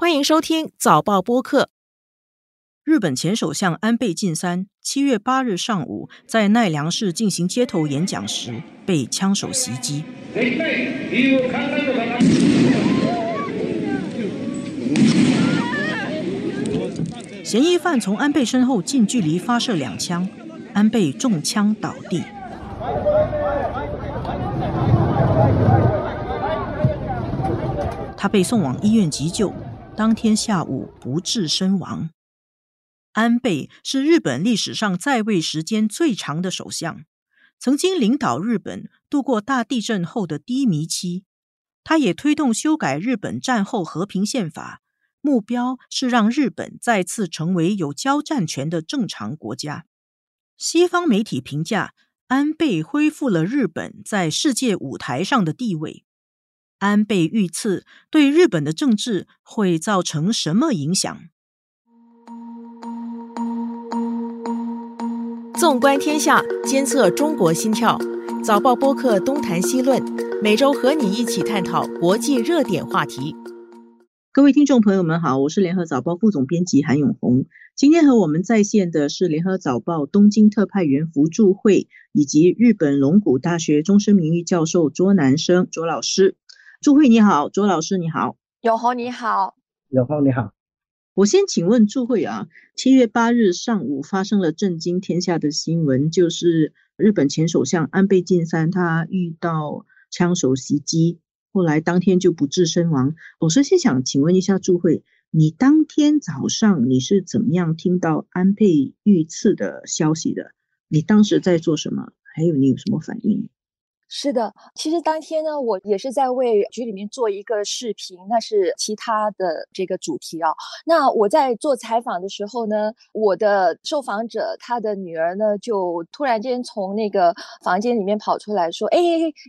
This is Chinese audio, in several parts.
欢迎收听早报播客。日本前首相安倍晋三七月八日上午在奈良市进行街头演讲时被枪手袭击。嫌疑犯从安倍身后近距离发射两枪，安倍中枪倒地。他被送往医院急救，当天下午不治身亡。安倍是日本历史上在位时间最长的首相，曾经领导日本度过大地震后的低迷期。他也推动修改日本战后和平宪法，目标是让日本再次成为有交战权的正常国家。西方媒体评价，安倍恢复了日本在世界舞台上的地位。安倍遇刺对日本的政治会造成什么影响？纵观天下，监测中国心跳。早报播客东谈西论，每周和你一起探讨国际热点话题。各位听众朋友们好，我是联合早报副总编辑韩永红。今天和我们在线的是联合早报东京特派员福助会以及日本龙谷大学终身名誉教授卓南生卓老师。祝慧你好，卓老师你好，永红你好，永红你好。我先请问朱慧啊，七月八日上午发生了震惊天下的新闻，就是日本前首相安倍晋三他遇到枪手袭击，后来当天就不治身亡。我首先想请问一下朱慧，你当天早上你是怎么样听到安倍遇刺的消息的？你当时在做什么？还有你有什么反应？是的，其实当天呢，我也是在为局里面做一个视频，那是其他的这个主题啊。那我在做采访的时候呢，我的受访者他的女儿呢，就突然间从那个房间里面跑出来说：“哎，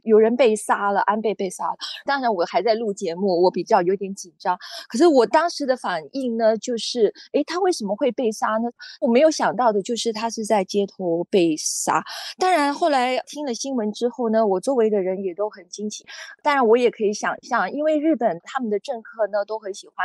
有人被杀了，安倍被杀了。”当然，我还在录节目，我比较有点紧张。可是我当时的反应呢，就是：“哎，他为什么会被杀呢？”我没有想到的就是他是在街头被杀。当然，后来听了新闻之后呢。我周围的人也都很惊奇，当然我也可以想象，因为日本他们的政客呢都很喜欢，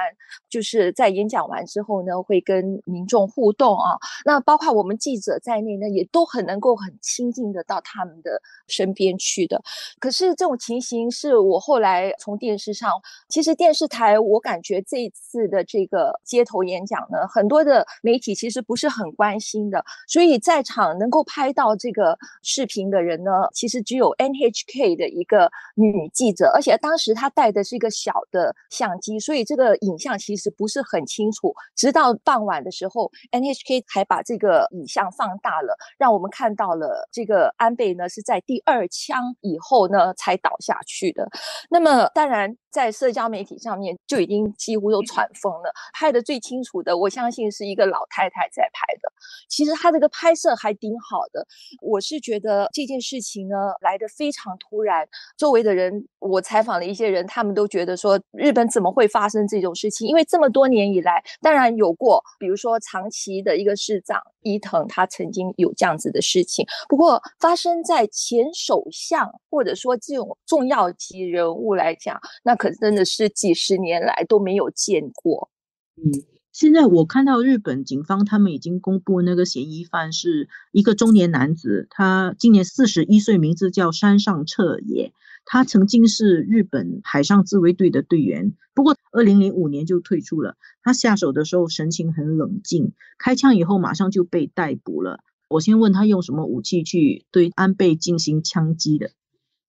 就是在演讲完之后呢会跟民众互动啊，那包括我们记者在内呢也都很能够很亲近的到他们的身边去的。可是这种情形是我后来从电视上，其实电视台我感觉这一次的这个街头演讲呢，很多的媒体其实不是很关心的，所以在场能够拍到这个视频的人呢，其实只有 N。NHK 的一个女记者，而且当时她带的是一个小的相机，所以这个影像其实不是很清楚。直到傍晚的时候，NHK 还把这个影像放大了，让我们看到了这个安倍呢是在第二枪以后呢才倒下去的。那么当然。在社交媒体上面就已经几乎都传疯了。拍的最清楚的，我相信是一个老太太在拍的。其实她这个拍摄还挺好的。我是觉得这件事情呢来的非常突然，周围的人，我采访了一些人，他们都觉得说日本怎么会发生这种事情？因为这么多年以来，当然有过，比如说长崎的一个市长伊藤，他曾经有这样子的事情。不过发生在前首相或者说这种重要级人物来讲，那。可真的是几十年来都没有见过。嗯，现在我看到日本警方他们已经公布那个嫌疑犯是一个中年男子，他今年四十一岁，名字叫山上彻也。他曾经是日本海上自卫队的队员，不过二零零五年就退出了。他下手的时候神情很冷静，开枪以后马上就被逮捕了。我先问他用什么武器去对安倍进行枪击的。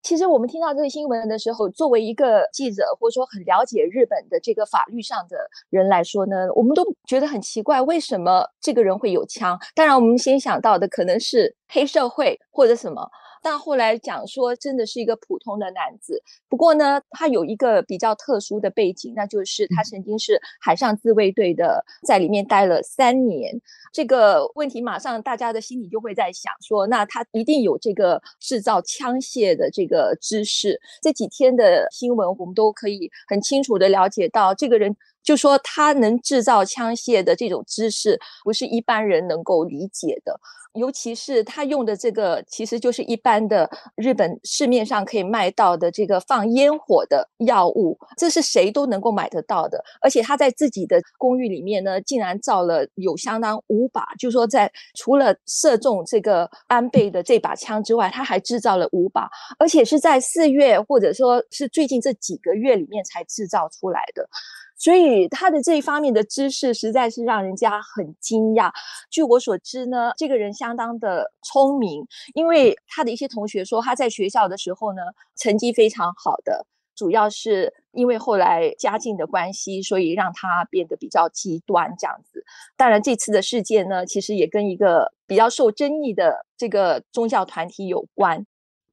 其实我们听到这个新闻的时候，作为一个记者或者说很了解日本的这个法律上的人来说呢，我们都觉得很奇怪，为什么这个人会有枪？当然，我们先想到的可能是黑社会或者什么。但后来讲说，真的是一个普通的男子。不过呢，他有一个比较特殊的背景，那就是他曾经是海上自卫队的，在里面待了三年。这个问题马上大家的心里就会在想说，那他一定有这个制造枪械的这个知识。这几天的新闻，我们都可以很清楚的了解到，这个人。就说他能制造枪械的这种知识，不是一般人能够理解的。尤其是他用的这个，其实就是一般的日本市面上可以卖到的这个放烟火的药物，这是谁都能够买得到的。而且他在自己的公寓里面呢，竟然造了有相当五把，就说在除了射中这个安倍的这把枪之外，他还制造了五把，而且是在四月或者说是最近这几个月里面才制造出来的。所以他的这一方面的知识实在是让人家很惊讶。据我所知呢，这个人相当的聪明，因为他的一些同学说他在学校的时候呢成绩非常好的，主要是因为后来家境的关系，所以让他变得比较极端这样子。当然，这次的事件呢，其实也跟一个比较受争议的这个宗教团体有关。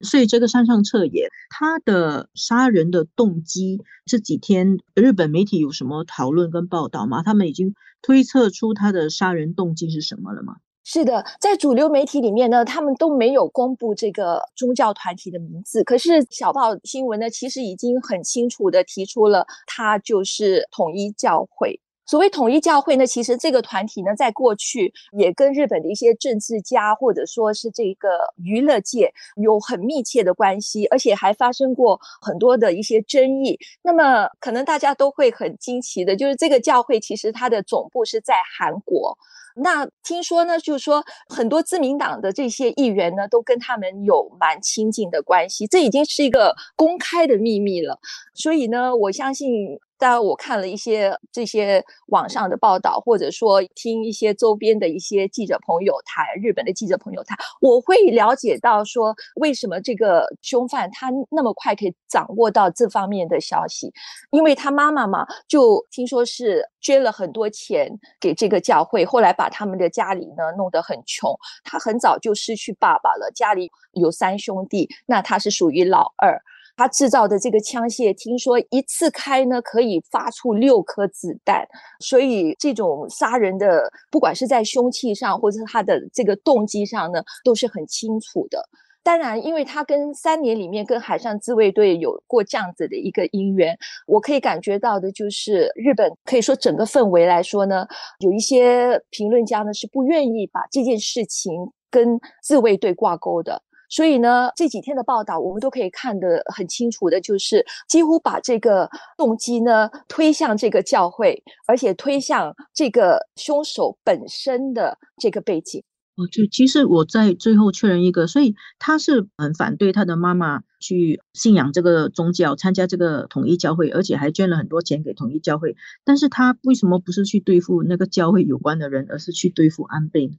所以这个山上彻也，他的杀人的动机，这几天日本媒体有什么讨论跟报道吗？他们已经推测出他的杀人动机是什么了吗？是的，在主流媒体里面呢，他们都没有公布这个宗教团体的名字。可是小报新闻呢，其实已经很清楚的提出了，他就是统一教会。所谓统一教会呢，其实这个团体呢，在过去也跟日本的一些政治家或者说是这个娱乐界有很密切的关系，而且还发生过很多的一些争议。那么，可能大家都会很惊奇的，就是这个教会其实它的总部是在韩国。那听说呢，就是说很多自民党的这些议员呢，都跟他们有蛮亲近的关系，这已经是一个公开的秘密了。所以呢，我相信。当然，我看了一些这些网上的报道，或者说听一些周边的一些记者朋友谈，日本的记者朋友谈，我会了解到说，为什么这个凶犯他那么快可以掌握到这方面的消息？因为他妈妈嘛，就听说是捐了很多钱给这个教会，后来把他们的家里呢弄得很穷，他很早就失去爸爸了，家里有三兄弟，那他是属于老二。他制造的这个枪械，听说一次开呢可以发出六颗子弹，所以这种杀人的，不管是在凶器上，或者是他的这个动机上呢，都是很清楚的。当然，因为他跟三年里面跟海上自卫队有过这样子的一个姻缘，我可以感觉到的就是，日本可以说整个氛围来说呢，有一些评论家呢是不愿意把这件事情跟自卫队挂钩的。所以呢，这几天的报道，我们都可以看得很清楚的，就是几乎把这个动机呢推向这个教会，而且推向这个凶手本身的这个背景。哦，就其实我在最后确认一个，所以他是很反对他的妈妈去信仰这个宗教，参加这个统一教会，而且还捐了很多钱给统一教会。但是他为什么不是去对付那个教会有关的人，而是去对付安倍呢？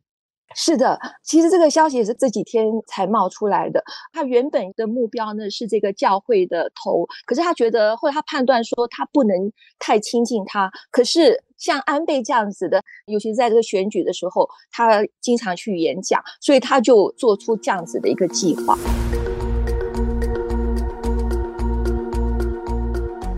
是的，其实这个消息也是这几天才冒出来的。他原本的目标呢是这个教会的头，可是他觉得，或者他判断说他不能太亲近他。可是像安倍这样子的，尤其是在这个选举的时候，他经常去演讲，所以他就做出这样子的一个计划。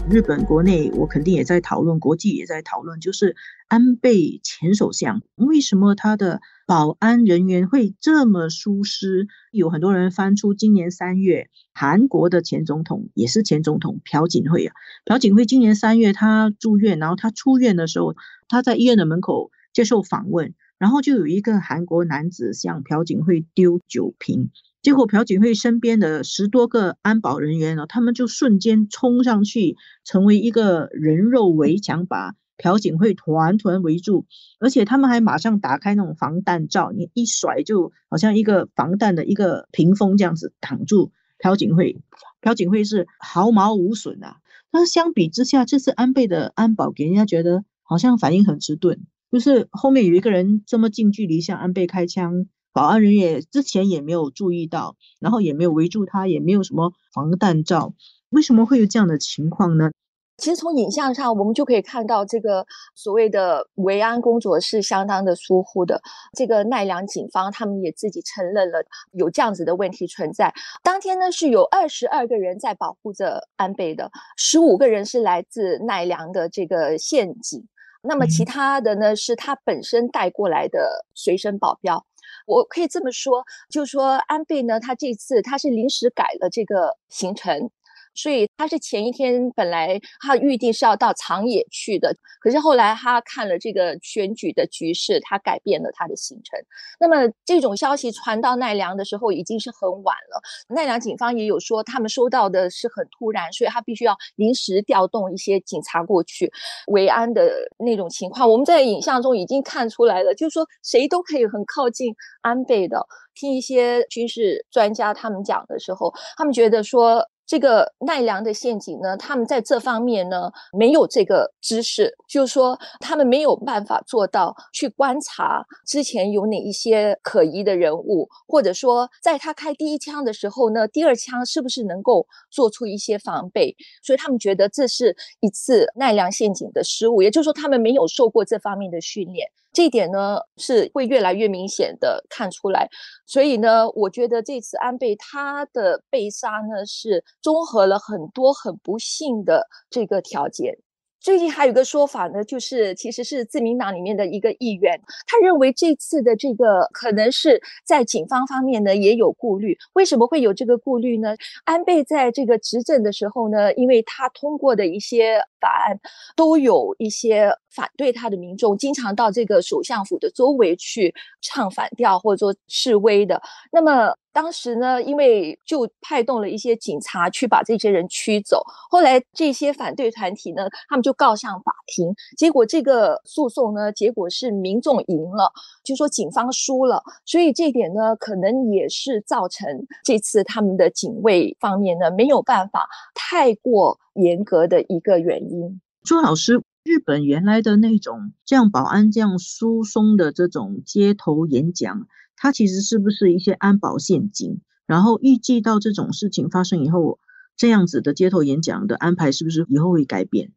日本国内，我肯定也在讨论，国际也在讨论，就是安倍前首相为什么他的保安人员会这么疏失？有很多人翻出今年三月韩国的前总统，也是前总统朴槿惠啊。朴槿惠今年三月他住院，然后他出院的时候，他在医院的门口接受访问，然后就有一个韩国男子向朴槿惠丢酒瓶。结果朴槿惠身边的十多个安保人员呢，他们就瞬间冲上去，成为一个人肉围墙，把朴槿惠团团围住。而且他们还马上打开那种防弹罩，你一甩，就好像一个防弹的一个屏风这样子挡住朴槿惠。朴槿惠是毫毛无损啊。那相比之下，这次安倍的安保给人家觉得好像反应很迟钝，就是后面有一个人这么近距离向安倍开枪。保安人员之前也没有注意到，然后也没有围住他，也没有什么防弹罩，为什么会有这样的情况呢？其实从影像上，我们就可以看到这个所谓的维安工作是相当的疏忽的。这个奈良警方他们也自己承认了有这样子的问题存在。当天呢是有二十二个人在保护着安倍的，十五个人是来自奈良的这个县警，那么其他的呢是他本身带过来的随身保镖。我可以这么说，就说安倍呢，他这次他是临时改了这个行程，所以他是前一天本来他预定是要到长野去的，可是后来他看了这个选举的局势，他改变了他的行程。那么这种消息传到奈良的时候已经是很晚了，奈良警方也有说他们收到的是很突然，所以他必须要临时调动一些警察过去维安的那种情况。我们在影像中已经看出来了，就是说谁都可以很靠近安倍的。听一些军事专家他们讲的时候，他们觉得说。这个奈良的陷阱呢，他们在这方面呢没有这个知识，就是说他们没有办法做到去观察之前有哪一些可疑的人物，或者说在他开第一枪的时候呢，第二枪是不是能够做出一些防备？所以他们觉得这是一次奈良陷阱的失误，也就是说他们没有受过这方面的训练。这一点呢是会越来越明显的看出来，所以呢，我觉得这次安倍他的被杀呢是综合了很多很不幸的这个条件。最近还有一个说法呢，就是其实是自民党里面的一个议员，他认为这次的这个可能是在警方方面呢也有顾虑。为什么会有这个顾虑呢？安倍在这个执政的时候呢，因为他通过的一些法案都有一些反对他的民众，经常到这个首相府的周围去唱反调或者说示威的。那么当时呢，因为就派动了一些警察去把这些人驱走。后来这些反对团体呢，他们就告上法庭。结果这个诉讼呢，结果是民众赢了，就说警方输了。所以这点呢，可能也是造成这次他们的警卫方面呢没有办法太过严格的一个原因。朱老师，日本原来的那种像保安这样疏松的这种街头演讲。它其实是不是一些安保陷阱？然后预计到这种事情发生以后，这样子的街头演讲的安排是不是以后会改变？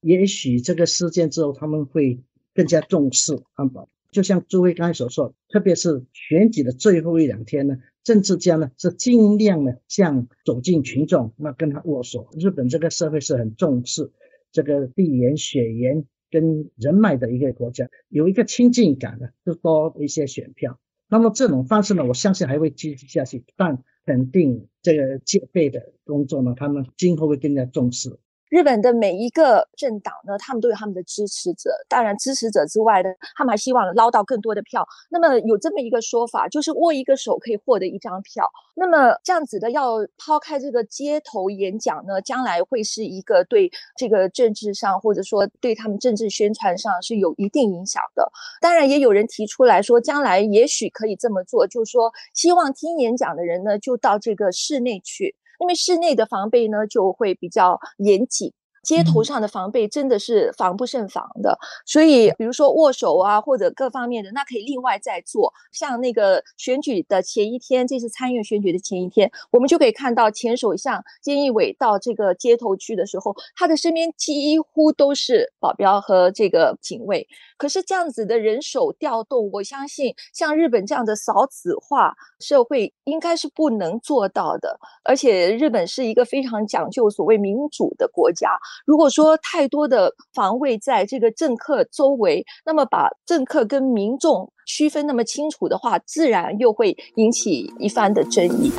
也许这个事件之后，他们会更加重视安保。就像朱辉刚才所说，特别是选举的最后一两天呢，政治家呢是尽量呢向走进群众，那跟他握手。日本这个社会是很重视这个地缘、血缘跟人脉的一个国家，有一个亲近感的，就多一些选票。那么这种方式呢，我相信还会继续下去，但肯定这个戒备的工作呢，他们今后会更加重视。日本的每一个政党呢，他们都有他们的支持者。当然，支持者之外呢，他们还希望捞到更多的票。那么有这么一个说法，就是握一个手可以获得一张票。那么这样子的，要抛开这个街头演讲呢，将来会是一个对这个政治上，或者说对他们政治宣传上是有一定影响的。当然，也有人提出来说，将来也许可以这么做，就是说，希望听演讲的人呢，就到这个室内去。因为室内的防备呢，就会比较严谨。街头上的防备真的是防不胜防的，所以比如说握手啊，或者各方面的，那可以另外再做。像那个选举的前一天，这次参议院选举的前一天，我们就可以看到前首相菅义伟到这个街头去的时候，他的身边几乎都是保镖和这个警卫。可是这样子的人手调动，我相信像日本这样的少子化社会应该是不能做到的。而且日本是一个非常讲究所谓民主的国家。如果说太多的防卫在这个政客周围，那么把政客跟民众区分那么清楚的话，自然又会引起一番的争议。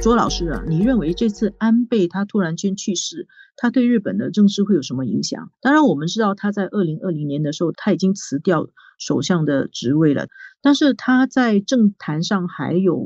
卓老师啊，你认为这次安倍他突然间去世，他对日本的政治会有什么影响？当然，我们知道他在二零二零年的时候他已经辞掉首相的职位了，但是他在政坛上还有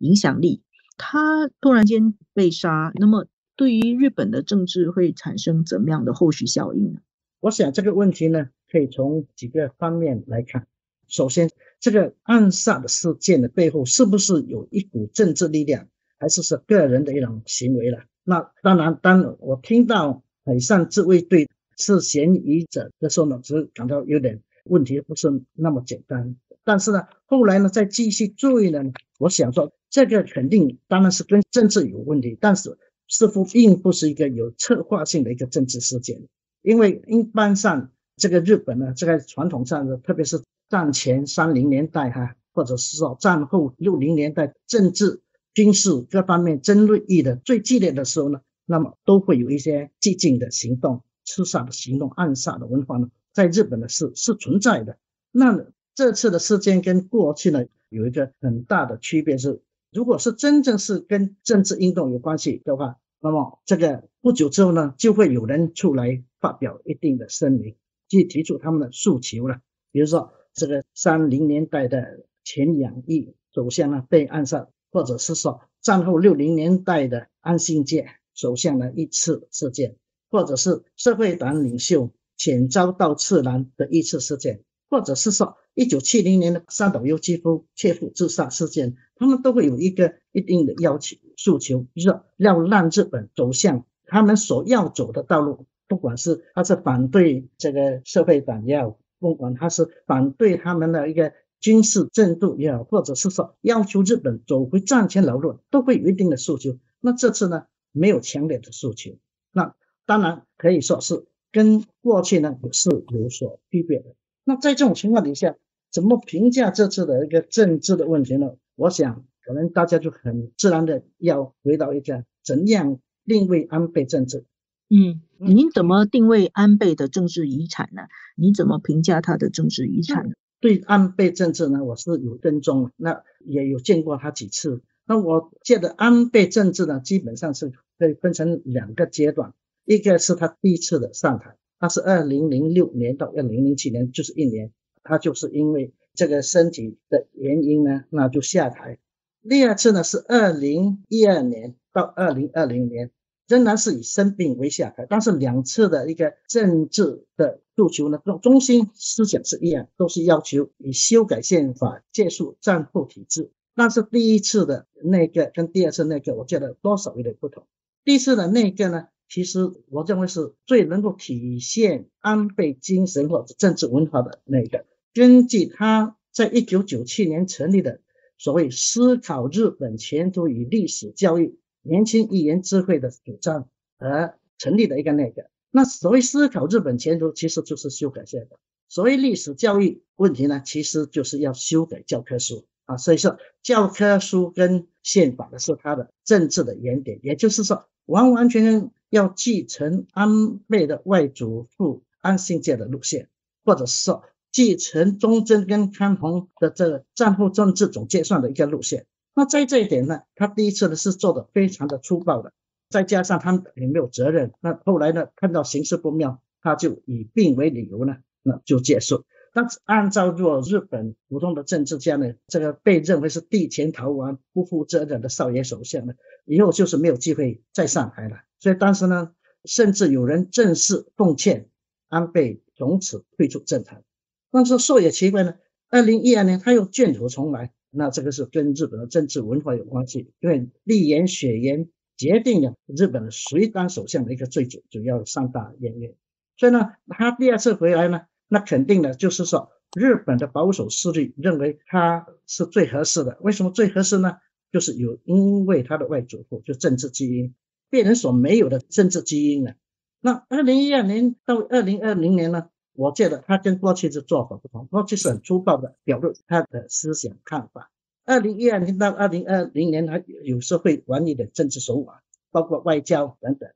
影响力。他突然间被杀，那么对于日本的政治会产生怎么样的后续效应呢？我想这个问题呢，可以从几个方面来看。首先，这个暗杀的事件的背后是不是有一股政治力量，还是是个人的一种行为了？那当然，当我听到海上自卫队是嫌疑者的时候呢，只是感到有点问题不是那么简单。但是呢，后来呢，再继续追呢，我想说。这个肯定当然是跟政治有问题，但是似乎并不是一个有策划性的一个政治事件，因为一般上这个日本呢，这个传统上的，特别是战前三零年代哈，或者是说战后六零年代政治、军事各方面争论议的最激烈的时候呢，那么都会有一些激进的行动、刺杀的行动、暗杀的文化呢，在日本呢是是存在的。那这次的事件跟过去呢有一个很大的区别是。如果是真正是跟政治运动有关系的话，那么这个不久之后呢，就会有人出来发表一定的声明，去提出他们的诉求了。比如说这个三零年代的前养义首相呢被暗杀，或者是说战后六零年代的安信介首相的一次事件，或者是社会党领袖遣遭到次郎的一次事件，或者是说。一九七零年的三岛由纪夫切腹自杀事件，他们都会有一个一定的要求诉求，就是要让日本走向他们所要走的道路。不管是他是反对这个社会党也好，不管他是反对他们的一个军事制度也好，或者是说要求日本走回战前老路，都会有一定的诉求。那这次呢，没有强烈的诉求，那当然可以说是跟过去呢也是有所区别的。那在这种情况底下，怎么评价这次的一个政治的问题呢？我想，可能大家就很自然的要回到一个怎样定位安倍政治。嗯，您怎么定位安倍的政治遗产呢？你怎么评价他的政治遗产呢？对安倍政治呢，我是有跟踪，那也有见过他几次。那我觉得安倍政治呢，基本上是可以分成两个阶段，一个是他第一次的上台。他是二零零六年到二零零七年，就是一年，他就是因为这个身体的原因呢，那就下台。第二次呢是二零一二年到二零二零年，仍然是以生病为下台，但是两次的一个政治的诉求呢，中中心思想是一样，都是要求以修改宪法结束战后体制。但是第一次的那个跟第二次那个，我觉得多少有点不同。第一次的那个呢？其实我认为是最能够体现安倍精神或者政治文化的那个。根据他在一九九七年成立的所谓“思考日本前途与历史教育年轻议员智慧”的主张而成立的一个那个。那所谓思考日本前途，其实就是修改宪法；所谓历史教育问题呢，其实就是要修改教科书啊。所以说，教科书跟宪法的是他的政治的原点，也就是说，完完全全。要继承安倍的外祖父安信介的路线，或者说继承忠贞跟康弘的这个战后政治总结算的一个路线。那在这一点呢，他第一次呢是做的非常的粗暴的，再加上他也没有责任。那后来呢，看到形势不妙，他就以病为理由呢，那就结束。但是按照若日本普通的政治家呢，这个被认为是地前逃亡、不负责任的少爷首相呢，以后就是没有机会再上台了。所以当时呢，甚至有人正式奉劝安倍从此退出政坛。但是说也奇怪呢，二零一二年他又卷土重来，那这个是跟日本的政治文化有关系，因为立言血言决定了日本的谁当首相的一个最主主要三大原因。所以呢，他第二次回来呢，那肯定的就是说日本的保守势力认为他是最合适的。为什么最合适呢？就是有因为他的外祖父就政治基因。别人所没有的政治基因呢？那二零一二年到二零二零年呢？我觉得他跟过去的做法不同，过去是很粗暴的表露他的思想看法。二零一二年到二零二零年，他有时会玩一点政治手法，包括外交等等。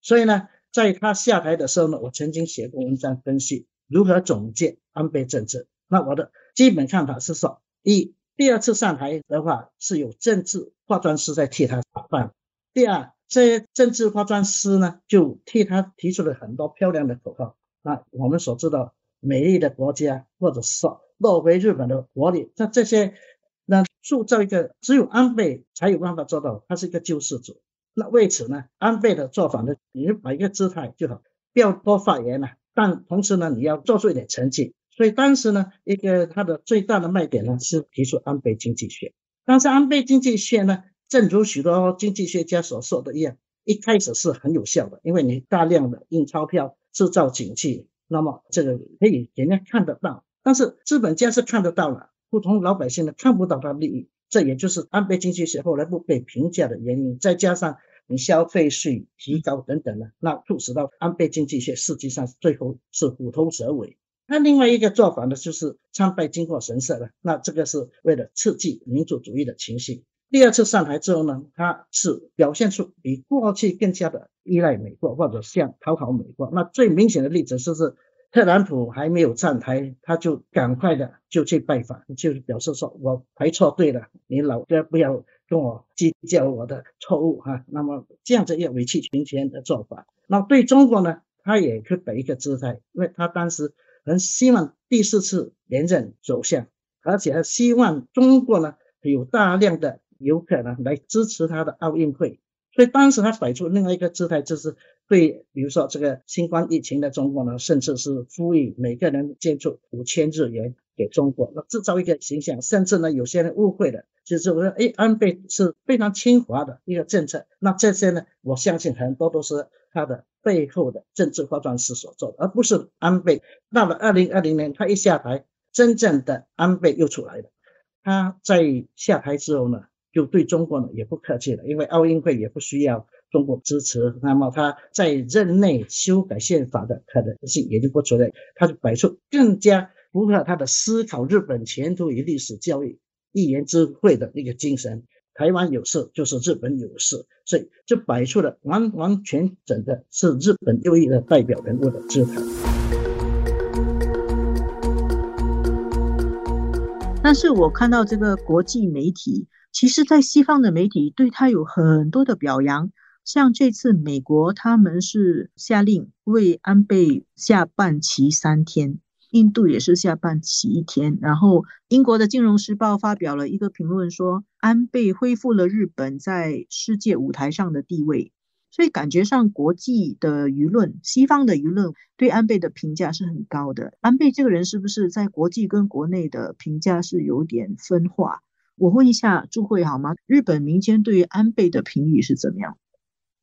所以呢，在他下台的时候呢，我曾经写过文章分析如何总结安倍政治。那我的基本看法是说：一，第二次上台的话是有政治化妆师在替他打扮；第二。这些政治化妆师呢，就替他提出了很多漂亮的口号。那我们所知道，美丽的国家，或者说落回日本的国力，那这些，那塑造一个只有安倍才有办法做到，他是一个救世主。那为此呢，安倍的做法呢，你摆一个姿态就好，不要多发言了，但同时呢，你要做出一点成绩。所以当时呢，一个它的最大的卖点呢，是提出安倍经济学。但是安倍经济学呢？正如许多经济学家所说的一样，一开始是很有效的，因为你大量的印钞票制造景气，那么这个可以人家看得到。但是资本家是看得到了，普通老百姓呢看不到他利益，这也就是安倍经济学后来不被评价的原因。再加上消费税提高等等呢，那促使到安倍经济学实际上最后是虎头蛇尾。那另外一个做法呢，就是参拜经过神社了，那这个是为了刺激民族主义的情绪。第二次上台之后呢，他是表现出比过去更加的依赖美国，或者像讨好美国。那最明显的例子就是特朗普还没有上台，他就赶快的就去拜访，就表示说我排错队了，你老哥不要跟我计较我的错误哈。那么这样子一个委曲求全的做法，那对中国呢，他也去摆一个姿态，因为他当时很希望第四次连任首相，而且还希望中国呢有大量的游客呢来支持他的奥运会，所以当时他摆出另外一个姿态就是。对，比如说这个新冠疫情的中国呢，甚至是呼吁每个人捐助五千日元给中国，那制造一个形象。甚至呢，有些人误会了，就是我说，哎，安倍是非常亲华的一个政策。那这些呢，我相信很多都是他的背后的政治化妆师所做的，而不是安倍。到了二零二零年，他一下台，真正的安倍又出来了。他在下台之后呢，就对中国呢也不客气了，因为奥运会也不需要。中国支持，那么他在任内修改宪法的可能性也就不存在，他就摆出更加符合他的思考日本前途与历史教育一言之会的那个精神。台湾有事就是日本有事，所以就摆出了完完全整的是日本右翼的代表人物的姿态。但是我看到这个国际媒体，其实在西方的媒体对他有很多的表扬。像这次美国，他们是下令为安倍下半旗三天；印度也是下半旗一天。然后，英国的《金融时报》发表了一个评论，说安倍恢复了日本在世界舞台上的地位。所以，感觉上国际的舆论、西方的舆论对安倍的评价是很高的。安倍这个人是不是在国际跟国内的评价是有点分化？我问一下朱慧好吗？日本民间对于安倍的评语是怎么样？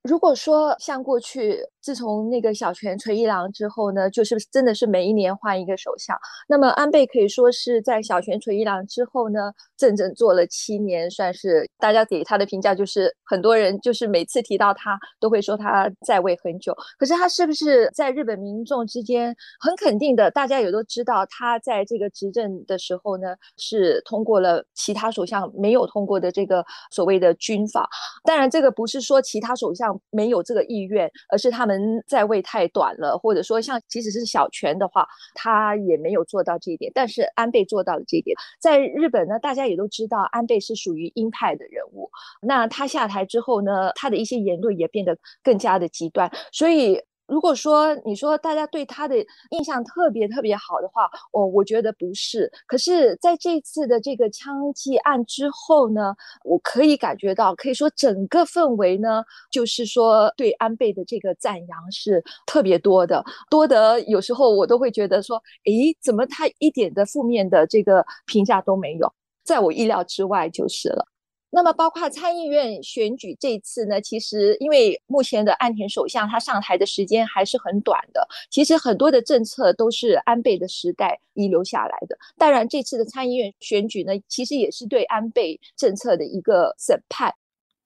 如果说像过去，自从那个小泉纯一郎之后呢，就是真的是每一年换一个首相。那么安倍可以说是在小泉纯一郎之后呢，整整做了七年，算是大家给他的评价就是很多人就是每次提到他都会说他在位很久。可是他是不是在日本民众之间很肯定的？大家也都知道他在这个执政的时候呢，是通过了其他首相没有通过的这个所谓的军法。当然，这个不是说其他首相没有这个意愿，而是他。们在位太短了，或者说像即使是小泉的话，他也没有做到这一点。但是安倍做到了这一点。在日本呢，大家也都知道安倍是属于鹰派的人物。那他下台之后呢，他的一些言论也变得更加的极端，所以。如果说你说大家对他的印象特别特别好的话，我我觉得不是。可是在这次的这个枪击案之后呢，我可以感觉到，可以说整个氛围呢，就是说对安倍的这个赞扬是特别多的，多得有时候我都会觉得说，诶，怎么他一点的负面的这个评价都没有，在我意料之外就是了。那么，包括参议院选举这次呢，其实因为目前的岸田首相他上台的时间还是很短的，其实很多的政策都是安倍的时代遗留下来的。当然，这次的参议院选举呢，其实也是对安倍政策的一个审判。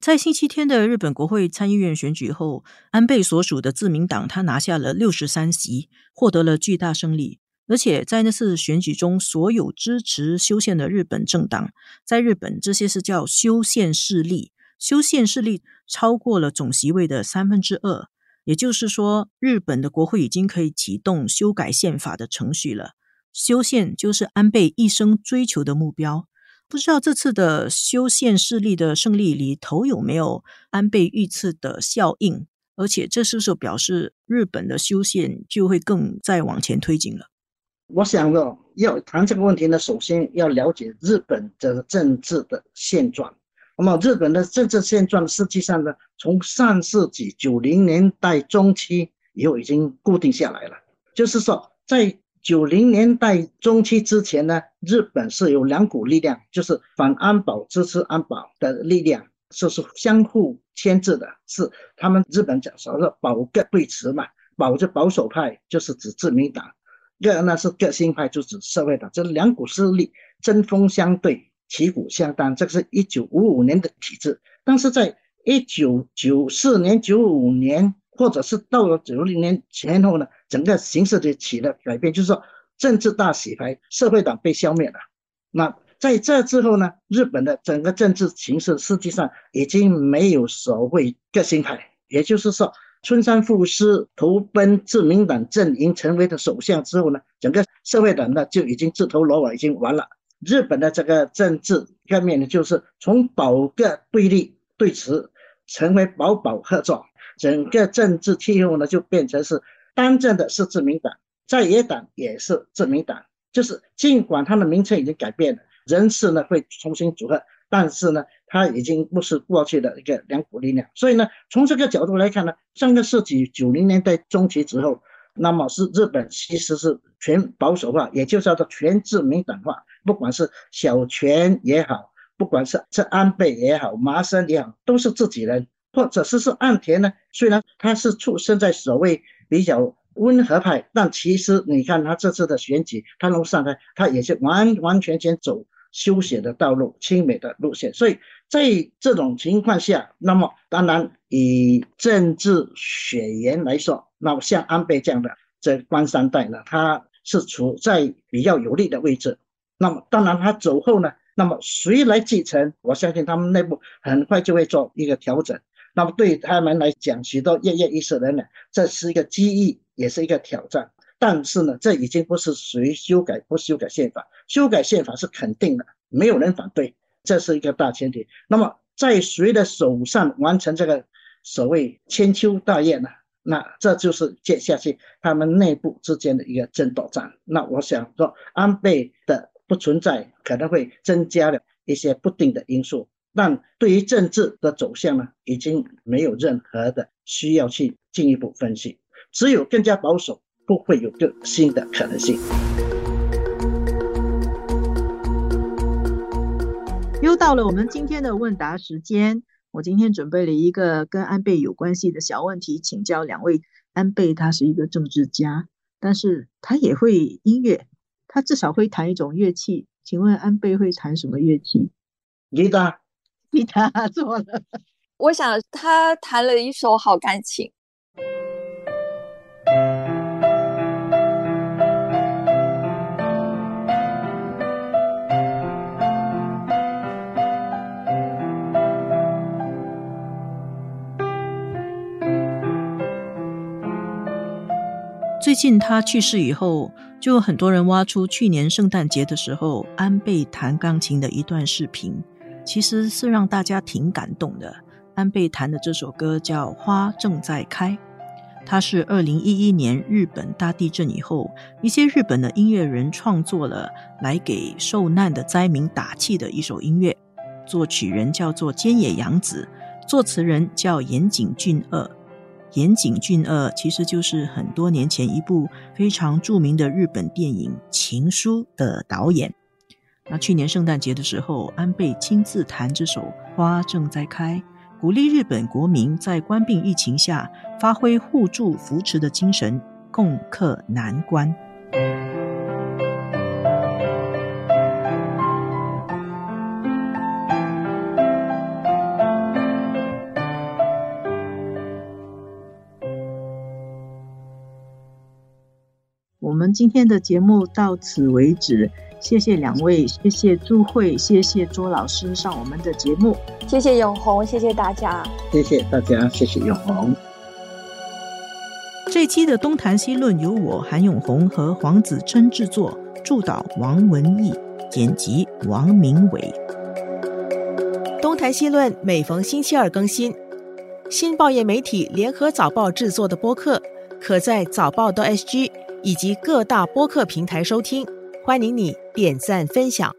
在星期天的日本国会参议院选举后，安倍所属的自民党他拿下了六十三席，获得了巨大胜利。而且在那次选举中，所有支持修宪的日本政党，在日本这些是叫修宪势力，修宪势力超过了总席位的三分之二。也就是说，日本的国会已经可以启动修改宪法的程序了。修宪就是安倍一生追求的目标。不知道这次的修宪势力的胜利里头有没有安倍遇刺的效应？而且这是不是表示日本的修宪就会更再往前推进了？我想呢，要谈这个问题呢，首先要了解日本的政治的现状。那么，日本的政治现状实际上呢，从上世纪九零年代中期以后已经固定下来了。就是说，在九零年代中期之前呢，日本是有两股力量，就是反安保、支持安保的力量，这是相互牵制的。是他们日本讲说是保个对持嘛，保就保守派，就是指自民党。个呢是革新派，就指社会党，这两股势力针锋相对，旗鼓相当。这个是一九五五年的体制，但是在一九九四年、九五年，或者是到了九零年前后呢，整个形势就起了改变，就是说政治大洗牌，社会党被消灭了。那在这之后呢，日本的整个政治形势实际上已经没有所谓革新派，也就是说村山富司投奔自民党阵营，成为了首相之后呢，整个社会党呢就已经自投罗网，已经完了。日本的这个政治方面呢，就是从保个对立对峙，成为保保合作，整个政治气候呢就变成是当政的是自民党，在野党也是自民党，就是尽管它的名称已经改变了，人事呢会重新组合，但是呢，它已经不是过去的一个两股力量。所以呢，从这个角度来看呢，上个世纪九零年代中期之后，那么是日本其实是全保守化，也就是叫做全自民党化。不管是小泉也好，不管是这安倍也好，麻生也好，都是自己人，或者是是岸田呢？虽然他是出生在所谓比较温和派，但其实你看他这次的选举，他能上台，他也是完完全全走休闲的道路、亲美的路线。所以在这种情况下，那么当然以政治血缘来说，那么像安倍这样的这官三代呢，他是处在比较有利的位置。那么当然，他走后呢？那么谁来继承？我相信他们内部很快就会做一个调整。那么对他们来讲，许多跃跃欲试的人呢，这是一个机遇，也是一个挑战。但是呢，这已经不是谁修改不修改宪法，修改宪法是肯定的，没有人反对，这是一个大前提。那么在谁的手上完成这个所谓千秋大业呢？那这就是接下去他们内部之间的一个争夺战。那我想说，安倍的。不存在可能会增加了一些不定的因素，但对于政治的走向呢，已经没有任何的需要去进一步分析，只有更加保守，不会有更新的可能性。又到了我们今天的问答时间，我今天准备了一个跟安倍有关系的小问题，请教两位。安倍他是一个政治家，但是他也会音乐。他至少会弹一种乐器，请问安倍会弹什么乐器？吉他，吉他错了。我想他弹了一首好钢琴。最近他去世以后。就有很多人挖出去年圣诞节的时候安倍弹钢琴的一段视频，其实是让大家挺感动的。安倍弹的这首歌叫《花正在开》，它是二零一一年日本大地震以后，一些日本的音乐人创作了来给受难的灾民打气的一首音乐。作曲人叫做菅野洋子，作词人叫岩井俊二。岩井俊二其实就是很多年前一部非常著名的日本电影《情书》的导演。那去年圣诞节的时候，安倍亲自弹这首《花正在开》，鼓励日本国民在关病疫情下发挥互助扶持的精神，共克难关。们今天的节目到此为止，谢谢两位，谢谢朱慧，谢谢周老师上我们的节目，谢谢永红，谢谢大家，谢谢大家，谢谢永红。这期的东谈西论由我韩永红和黄子琛制作，助导王文义，剪辑王明伟。东谈西论每逢星期二更新，新报业媒体联合早报制作的播客，可在早报的 SG。以及各大播客平台收听，欢迎你点赞分享。